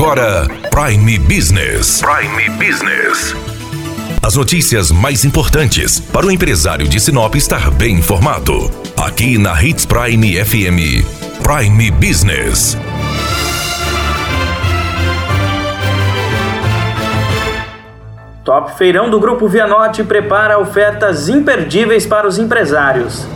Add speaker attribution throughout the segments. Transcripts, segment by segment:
Speaker 1: agora Prime Business. Prime Business. As notícias mais importantes para o empresário de Sinop estar bem informado. Aqui na Hits Prime FM. Prime Business.
Speaker 2: Top Feirão do Grupo Vianote prepara ofertas imperdíveis para os empresários.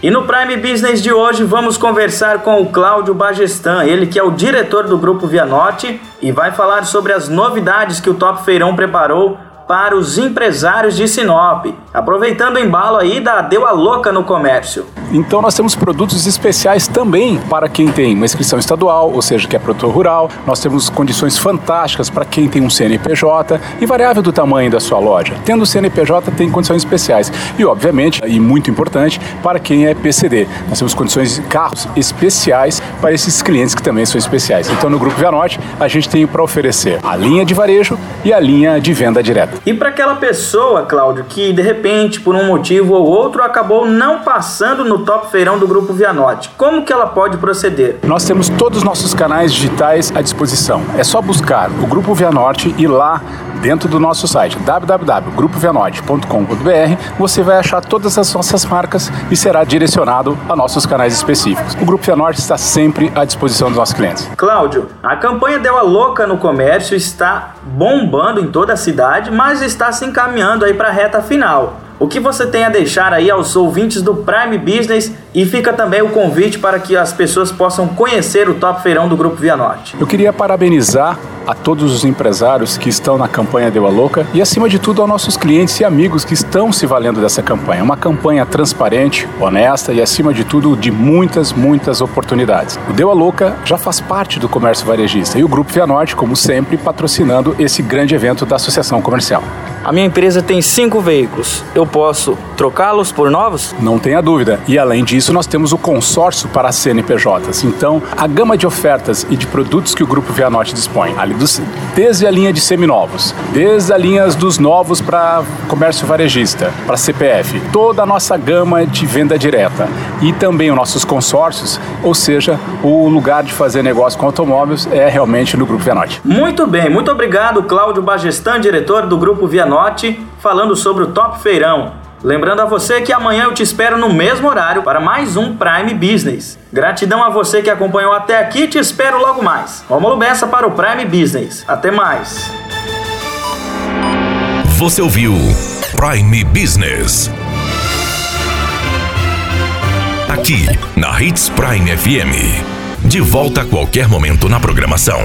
Speaker 2: E no Prime Business de hoje vamos conversar com o Cláudio Bagestan, ele que é o diretor do Grupo Vianote e vai falar sobre as novidades que o Top Feirão preparou para os empresários de Sinop, aproveitando o embalo aí da Deu a Louca no Comércio.
Speaker 3: Então nós temos produtos especiais também para quem tem uma inscrição estadual, ou seja, que é produtor rural. Nós temos condições fantásticas para quem tem um CNPJ, invariável do tamanho da sua loja. Tendo CNPJ tem condições especiais. E obviamente, e muito importante, para quem é PCD. Nós temos condições de carros especiais para esses clientes que também são especiais. Então no Grupo Vianote a gente tem para oferecer a linha de varejo e a linha de venda direta.
Speaker 2: E para aquela pessoa, Cláudio, que de repente, por um motivo ou outro, acabou não passando no top feirão do Grupo Vianote, como que ela pode proceder?
Speaker 3: Nós temos todos os nossos canais digitais à disposição. É só buscar o Grupo Vianorte e lá dentro do nosso site www.grupovianote.com.br você vai achar todas as nossas marcas e será direcionado a nossos canais específicos. O Grupo Vianorte está sempre à disposição dos nossos clientes.
Speaker 2: Cláudio, a campanha Deu a Louca no Comércio está bombando em toda a cidade, mas está se encaminhando aí para a reta final. O que você tem a deixar aí aos ouvintes do Prime Business e fica também o convite para que as pessoas possam conhecer o Top Feirão do Grupo Via Norte.
Speaker 3: Eu queria parabenizar a todos os empresários que estão na campanha Deu a Louca e, acima de tudo, aos nossos clientes e amigos que estão se valendo dessa campanha. Uma campanha transparente, honesta e, acima de tudo, de muitas, muitas oportunidades. O Deu a Louca já faz parte do comércio varejista e o Grupo Via Norte, como sempre, patrocinando esse grande evento da Associação Comercial.
Speaker 2: A minha empresa tem cinco veículos. Eu posso trocá-los por novos?
Speaker 3: Não tenha dúvida. E além disso, nós temos o consórcio para CNPJs. Então, a gama de ofertas e de produtos que o Grupo Vianote dispõe, ali dos, desde a linha de seminovos, desde a linha dos novos para comércio varejista, para CPF, toda a nossa gama de venda direta e também os nossos consórcios, ou seja, o lugar de fazer negócio com automóveis é realmente no Grupo Vianote.
Speaker 2: Muito bem, muito obrigado, Cláudio Bagestan, diretor do Grupo Vianote, falando sobre o Top Feirão. Lembrando a você que amanhã eu te espero no mesmo horário para mais um Prime Business. Gratidão a você que acompanhou até aqui, te espero logo mais. Romulo Bessa para o Prime Business. Até mais.
Speaker 1: Você ouviu Prime Business. Aqui na Hits Prime FM. De volta a qualquer momento na programação.